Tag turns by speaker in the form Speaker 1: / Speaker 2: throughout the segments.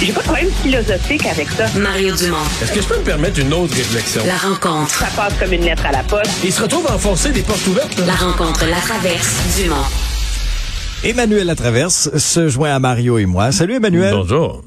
Speaker 1: J'ai pas de problème philosophique avec ça.
Speaker 2: Mario Dumont.
Speaker 3: Est-ce que je peux me permettre une autre réflexion?
Speaker 2: La rencontre.
Speaker 1: Ça passe comme une lettre à la poste.
Speaker 3: Il se retrouve à enfoncer des portes ouvertes.
Speaker 2: La rencontre Latraverse. Dumont.
Speaker 4: Emmanuel Latraverse se joint à Mario et moi. Salut Emmanuel.
Speaker 3: Bonjour.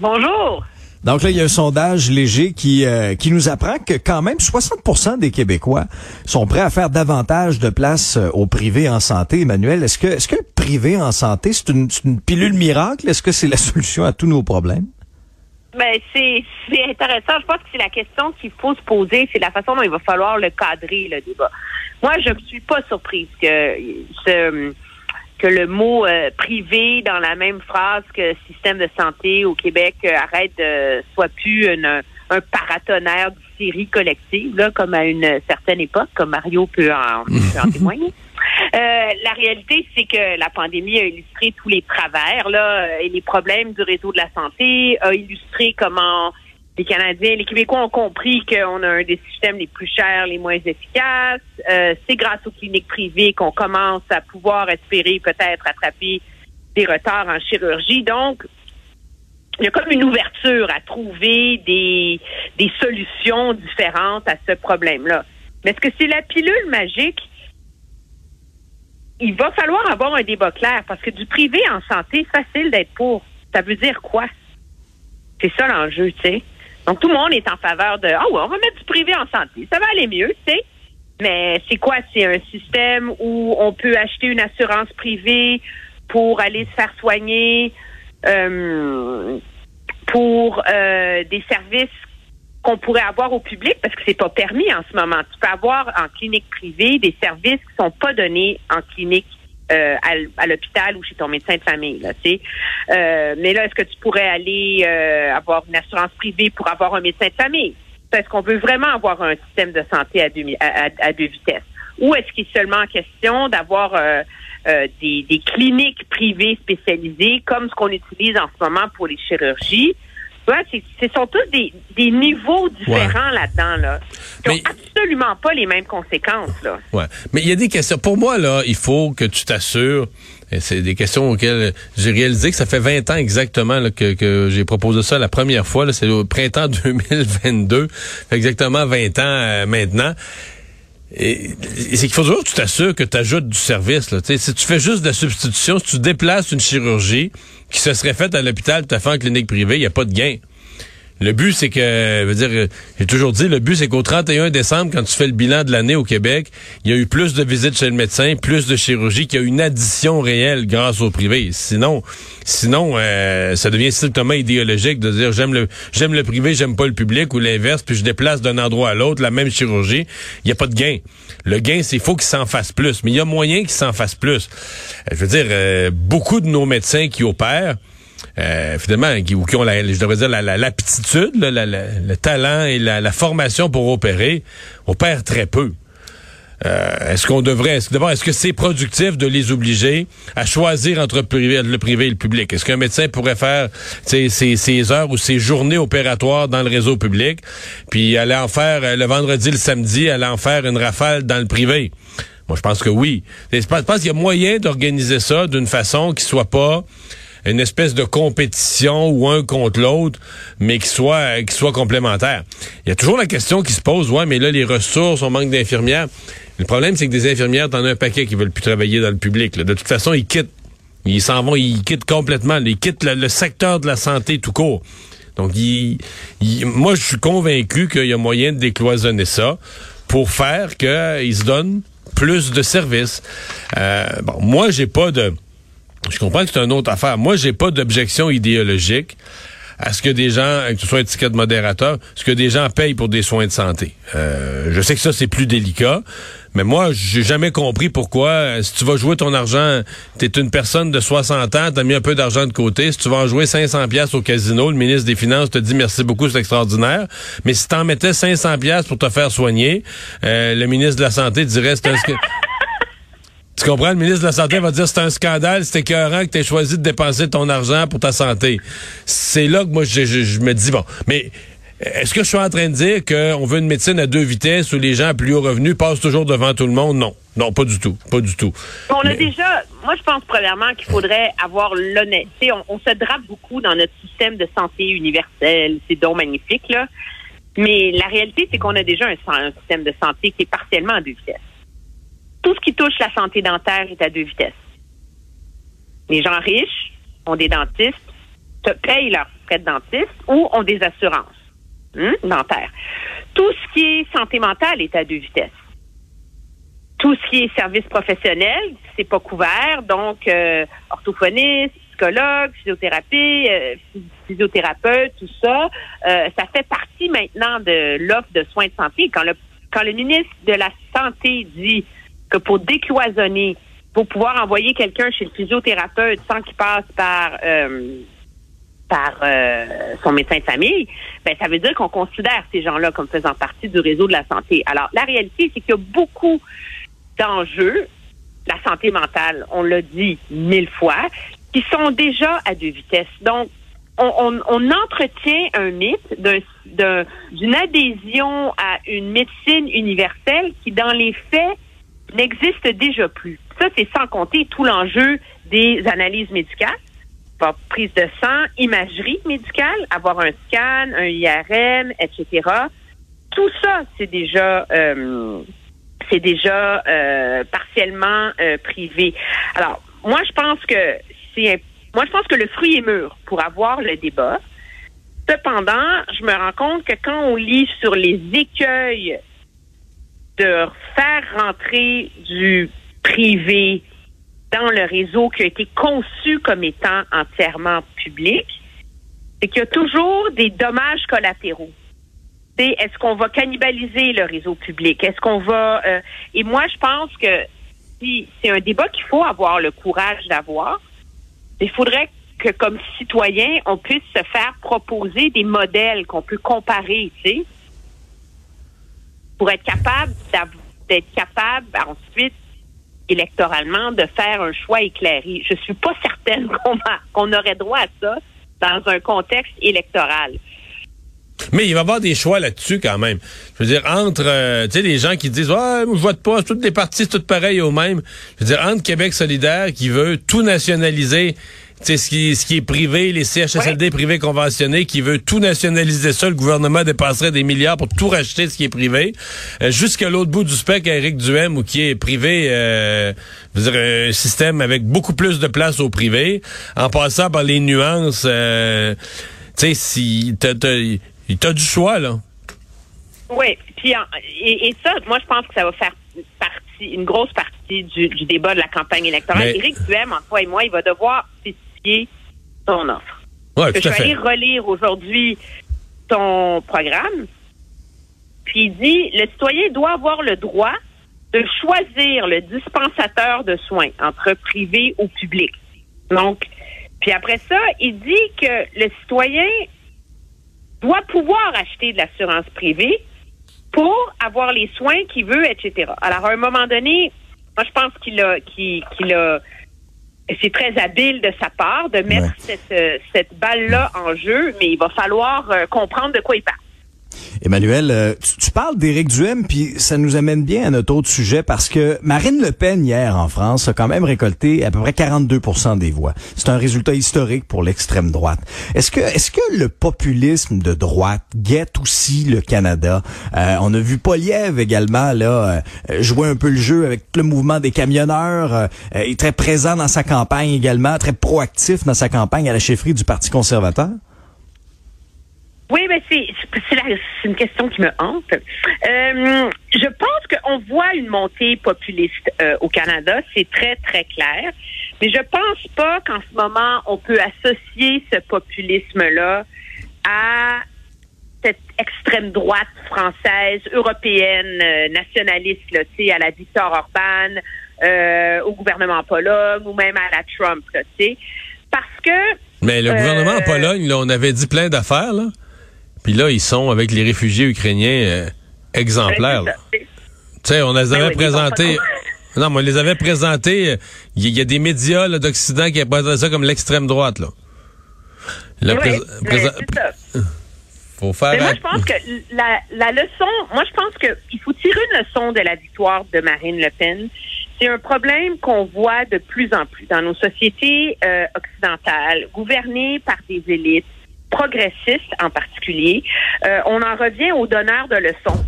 Speaker 1: Bonjour.
Speaker 4: Donc là, il y a un sondage léger qui euh, qui nous apprend que quand même 60% des Québécois sont prêts à faire davantage de place euh, au privé en santé. Emmanuel, est-ce que est-ce que le privé en santé c'est une, une pilule miracle? Est-ce que c'est la solution à tous nos problèmes?
Speaker 1: Ben, c'est c'est intéressant. Je pense que c'est la question qu'il faut se poser. C'est la façon dont il va falloir le cadrer, le débat. Moi, je ne suis pas surprise que ce que le mot euh, privé dans la même phrase que système de santé au Québec euh, arrête de soit plus une- un paratonnerre de série collective, là, comme à une certaine époque, comme Mario peut en, peut en témoigner. Euh, la réalité, c'est que la pandémie a illustré tous les travers là, et les problèmes du réseau de la santé, a illustré comment les Canadiens, les Québécois ont compris qu'on a un des systèmes les plus chers, les moins efficaces. Euh, c'est grâce aux cliniques privées qu'on commence à pouvoir espérer peut-être rattraper des retards en chirurgie. Donc, il y a comme une ouverture à trouver des, des solutions différentes à ce problème-là. Mais est-ce que c'est la pilule magique? Il va falloir avoir un débat clair parce que du privé en santé, facile d'être pour. Ça veut dire quoi? C'est ça l'enjeu, tu sais. Donc, tout le monde est en faveur de, ah ouais, on va mettre du privé en santé. Ça va aller mieux, tu sais. Mais c'est quoi? C'est un système où on peut acheter une assurance privée pour aller se faire soigner, euh, pour euh, des services qu'on pourrait avoir au public parce que c'est pas permis en ce moment. Tu peux avoir en clinique privée des services qui sont pas donnés en clinique euh, à, l'hôpital ou chez ton médecin de famille. Là. Euh, mais là, est-ce que tu pourrais aller euh, avoir une assurance privée pour avoir un médecin de famille? Est-ce qu'on veut vraiment avoir un système de santé à deux, à- à deux vitesses? Ou est-ce qu'il est seulement question d'avoir euh, euh, des, des cliniques privées spécialisées comme ce qu'on utilise en ce moment pour les chirurgies? C'est- ce sont tous des, des niveaux différents là-dedans, là, qui n'ont absolument pas les mêmes conséquences. Là.
Speaker 3: Ouais. Mais il y a des questions. Pour moi, là, il faut que tu t'assures. C'est des questions auxquelles j'ai réalisé que ça fait 20 ans exactement là, que, que j'ai proposé ça la première fois. C'est au printemps 2022. Fait exactement 20 ans euh, maintenant. Et, c'est qu'il faut toujours que tu t'assures que tu ajoutes du service. Là. Si tu fais juste de la substitution, si tu déplaces une chirurgie qui se serait faite à l'hôpital, tu as fait en clinique privée, il n'y a pas de gain. Le but, c'est que, je veux dire, j'ai toujours dit, le but, c'est qu'au 31 décembre, quand tu fais le bilan de l'année au Québec, il y a eu plus de visites chez le médecin, plus de chirurgie, qu'il y a une addition réelle grâce au privé. Sinon, sinon, euh, ça devient strictement idéologique de dire j'aime le, j'aime le privé, j'aime pas le public ou l'inverse, puis je déplace d'un endroit à l'autre la même chirurgie. Il y a pas de gain. Le gain, c'est faut qu'il s'en fasse plus, mais il y a moyen qu'il s'en fasse plus. Euh, je veux dire, euh, beaucoup de nos médecins qui opèrent euh, finalement, qui, ou qui ont je devrais dire la, la- l'aptitude, le talent et la, formation pour opérer, opèrent très peu. Euh, est-ce qu'on devrait, est-ce, que c'est productif de les obliger à choisir entre le privé et le public? Est-ce qu'un médecin pourrait faire ses, heures ou ses journées opératoires dans le réseau public, puis aller en faire euh, le vendredi, le samedi, aller en faire une rafale dans le privé? Moi, je pense que oui. Je pense qu'il y a moyen d'organiser ça d'une façon qui soit pas une espèce de compétition ou un contre l'autre, mais qui soit qui soit complémentaire. Il y a toujours la question qui se pose, ouais, mais là les ressources, on manque d'infirmières. Le problème, c'est que des infirmières, t'en as un paquet qui veulent plus travailler dans le public. là. De toute façon, ils quittent. Ils s'en vont, ils quittent complètement. Ils quittent le, le secteur de la santé tout court. Donc, il, moi, je suis convaincu qu'il y a moyen de décloisonner ça pour faire qu'ils se donnent plus de services. Euh, bon, moi, j'ai pas de... Je comprends que c'est une autre affaire. Moi, j'ai pas d'objection idéologique à ce que des gens, que ce soit un ticket de modérateur, ce que des gens payent pour des soins de santé. Euh, je sais que ça, c'est plus délicat, mais moi, j'ai jamais compris pourquoi, euh, si tu vas jouer ton argent, tu es une personne de 60 ans, tu as mis un peu d'argent de côté, si tu vas en jouer 500 pièces au casino, le ministre des Finances te dit merci beaucoup, c'est extraordinaire, mais si tu en mettais 500 pièces pour te faire soigner, euh, le ministre de la Santé dirait c'est un... Tu comprends? Le ministre de la Santé va dire c'est un scandale, c'est écœurant que tu aies choisi de dépenser ton argent pour ta santé. C'est là que moi, je, je, me dis, bon, mais est-ce que je suis en train de dire qu'on veut une médecine à deux vitesses où les gens à plus haut revenu passent toujours devant tout le monde? Non. Non, pas du tout. Pas du tout.
Speaker 1: On a déjà, moi, je pense premièrement qu'il faudrait avoir l'honnêteté. On, on, se drape beaucoup dans notre système de santé universel. C'est donc magnifique, là. Mais la réalité, c'est qu'on a déjà un, un système de santé qui est partiellement à deux vitesses tout ce qui touche la santé dentaire est à deux vitesses. Les gens riches ont des dentistes, te payent leurs frais de dentiste ou ont des assurances hein, dentaires. Tout ce qui est santé mentale est à deux vitesses. Tout ce qui est service professionnel, c'est pas couvert, donc euh, orthophoniste, psychologue, physiothérapie, euh, physiothérapeute, tout ça, euh, ça fait partie maintenant de l'offre de soins de santé. Quand le quand le ministre de la Santé dit pour décloisonner, pour pouvoir envoyer quelqu'un chez le physiothérapeute sans qu'il passe par euh, par euh, son médecin de famille, ben ça veut dire qu'on considère ces gens-là comme faisant partie du réseau de la santé. Alors la réalité, c'est qu'il y a beaucoup d'enjeux, la santé mentale, on l'a dit mille fois, qui sont déjà à deux vitesses. Donc on, on, entretient un mythe d'une adhésion à une médecine universelle qui, dans les faits, n'existe déjà plus. Ça, c'est sans compter tout l'enjeu des analyses médicales, prise de sang, imagerie médicale, avoir un scan, un IRM, etc. Tout ça, c'est déjà euh, c'est déjà euh, partiellement euh, privé. Alors, moi, je pense que c'est moi, je pense que le fruit est mûr pour avoir le débat. Cependant, je me rends compte que quand on lit sur les écueils de faire rentrer du privé dans le réseau qui a été conçu comme étant entièrement public, c'est qu'il y a toujours des dommages collatéraux. C'est est-ce qu'on va cannibaliser le réseau public? Est-ce qu'on va euh, et moi je pense que si c'est un débat qu'il faut avoir le courage d'avoir, il faudrait que comme citoyen, on puisse se faire proposer des modèles qu'on peut comparer, tu sais pour être capable d'être capable ensuite électoralement de faire un choix éclairé. Je suis pas certaine qu'on aurait droit à ça dans un contexte électoral.
Speaker 3: Mais il va y avoir des choix là-dessus quand même. Je veux dire, entre, euh, les gens qui disent, ouais, je vote pas, toutes les partis, c'est tout pareil au même. Je veux dire, entre Québec solidaire qui veut tout nationaliser ce qui, ce qui est privé, les CHSLD privés conventionnés, qui veut tout nationaliser ça, le gouvernement dépasserait des milliards pour tout racheter ce qui est privé. Euh, jusqu'à l'autre bout du spectre, Eric Duhem, ou qui est privé, euh, dire, un système avec beaucoup plus de place au privé, en passant par les nuances, euh, tu sais, si t'as, t'as, du choix, là.
Speaker 1: Oui, puis et, ça, moi, je pense que ça va faire partie, une grosse partie du, débat de la campagne électorale. Éric Duhem, en toi et moi, il va devoir ton offre.
Speaker 3: je
Speaker 1: suis allée relire aujourd'hui ton programme. Puis il dit le citoyen doit avoir le droit de choisir le dispensateur de soins entre privé ou public. Donc, puis après ça, il dit que le citoyen doit pouvoir acheter de l'assurance privée pour avoir les soins qu'il veut, etc. Alors, à un moment donné, moi, je pense qu'il a, qu'il a c'est très habile de sa part de mettre cette, euh, cette balle-là en jeu, mais il va falloir euh, comprendre de quoi il parle.
Speaker 4: Emmanuel, euh, tu, parles d'Éric Duhem, puis ça nous amène bien à notre autre sujet parce que Marine Le Pen, hier en France, a quand même récolté à peu près 42% des voix. C'est un résultat historique pour l'extrême droite. Est-ce que, est-ce que le populisme de droite guette aussi le Canada? Euh, on a vu Poliev également là euh, jouer un peu le jeu avec le mouvement des camionneurs. il est très présent dans sa campagne également, très proactif dans sa campagne à la chefferie du Parti conservateur.
Speaker 1: Oui, mais c'est une question qui me hante. Euh, je pense qu'on voit une montée populiste euh, au Canada, c'est très très clair. Mais je pense pas qu'en ce moment on peut associer ce populisme-là à cette extrême droite française, européenne, euh, nationaliste, là, à la Victor Orban, euh, au gouvernement en Pologne ou même à la Trump, là, parce que...
Speaker 3: Mais le gouvernement en Pologne, là, on avait dit plein d'affaires, là. Puis là, ils sont avec les réfugiés ukrainiens euh, exemplaires. Tu sais, on les avait ben présentés. Non, mais on les avait présentés. Il y, a des médias d'Occident qui présenté ça comme l'extrême droite, là.
Speaker 1: Faut faire. Mais moi, je pense que la, la leçon, moi, je pense qu'il faut tirer une leçon de la victoire de Marine Le Pen. C'est un problème qu'on voit de plus en plus dans nos sociétés euh, occidentales, gouvernées par des élites progressistes en particulier. Euh, on en revient aux donneurs de leçons.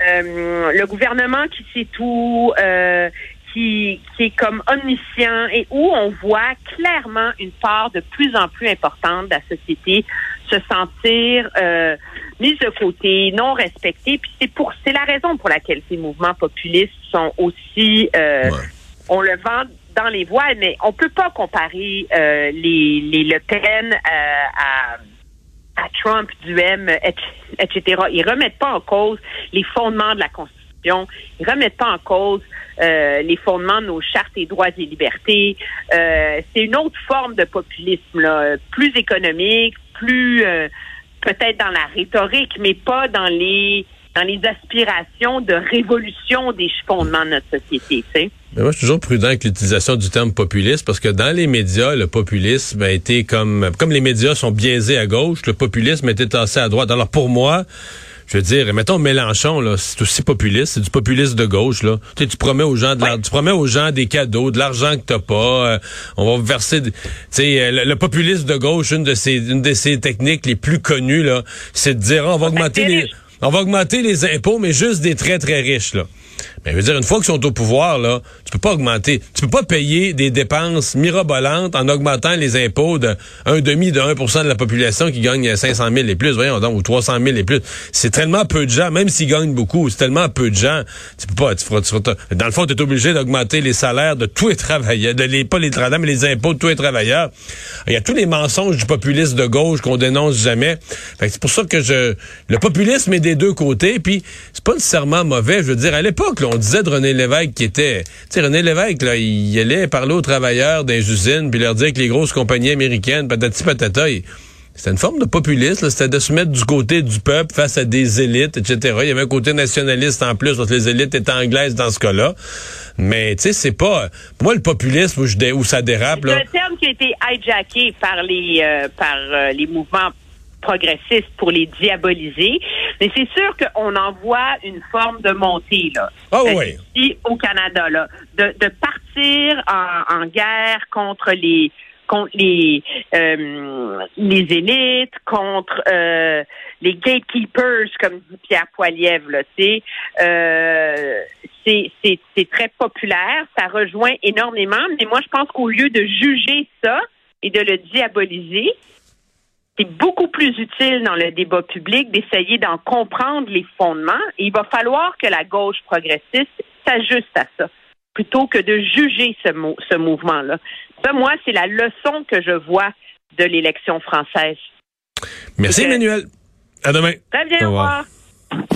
Speaker 1: Euh, le gouvernement qui sait tout, euh, qui, qui est comme omniscient et où on voit clairement une part de plus en plus importante de la société se sentir euh, mise de côté, non respectée. Puis c'est pour c'est la raison pour laquelle ces mouvements populistes sont aussi euh, on le vend dans les voiles, mais on peut pas comparer euh, les, les Le Pen à Trump, du M, etc. Ils remettent pas en cause les fondements de la Constitution. Ils remettent pas en cause euh, les fondements de nos chartes et droits et libertés. Euh, c'est une autre forme de populisme, là, plus économique, plus euh, peut-être dans la rhétorique, mais pas dans les dans les aspirations de révolution des fondements de notre société. Tu sais.
Speaker 3: Mais moi, je suis toujours prudent avec l'utilisation du terme populiste parce que dans les médias, le populisme a été comme comme les médias sont biaisés à gauche, le populisme a été tassé à droite. Alors pour moi, je veux dire, mettons Mélenchon, là, c'est aussi populiste, c'est du populisme de gauche, là. Tu, sais, tu promets aux gens de tu promets aux gens des cadeaux, de l'argent que t'as pas. Euh, on va verser, tu sais, euh, le, populisme de gauche, une de ses, une de ses techniques les plus connues, là, c'est de dire, ah, on va augmenter les, on va augmenter les impôts, mais juste des très très riches, là. Mais je veux dire, une fois qu'ils sont au pouvoir, là, tu peux pas augmenter, tu peux pas payer des dépenses mirobolantes en augmentant les impôts de un demi de 1% de la population qui gagne 500 000 et plus, voyons donc, ou 300 000 et plus. C'est tellement peu de gens, même s'ils gagnent beaucoup, c'est tellement peu de gens. Tu peux pas, tu feras, dans le fond, tu es obligé d'augmenter les salaires de tous les travailleurs, de les, pas les travailleurs, mais les impôts de tous les travailleurs. Il y a tous les mensonges du populisme de gauche qu'on dénonce jamais. C'est pour ça que je, le populisme est des deux côtés, puis c'est pas nécessairement mauvais. Je veux dire, à l'époque, on disait de René Lévesque qui était... Tu sais, René Lévesque, là, il allait parler aux travailleurs des usines, puis leur dire que les grosses compagnies américaines, patati patata, c'était une forme de populisme, c'était de se mettre du côté du peuple face à des élites, etc. Il y avait un côté nationaliste en plus, parce que les élites étaient anglaises dans ce cas-là. Mais tu sais, c'est pas... Pour moi, le populisme où, je, où ça dérape...
Speaker 1: C'est un terme qui a été hijacké par les, euh, par euh, les mouvements progressistes pour les diaboliser. Mais c'est sûr qu'on en voit une forme de montée là.
Speaker 3: Ah oui.
Speaker 1: Ici au Canada là, de, de partir en, en, guerre contre les contre les euh, les élites, contre euh, les gatekeepers comme dit Pierre Poilievre euh, c'est c'est très populaire, ça rejoint énormément, mais moi je pense qu'au lieu de juger ça et de le diaboliser, c'est beaucoup plus utile dans le débat public d'essayer d'en comprendre les fondements. Et il va falloir que la gauche progressiste s'ajuste à ça, plutôt que de juger ce, ce mouvement-là. Ça, moi, c'est la leçon que je vois de l'élection française.
Speaker 3: Merci, Emmanuel. À demain.
Speaker 1: Très bien, au revoir.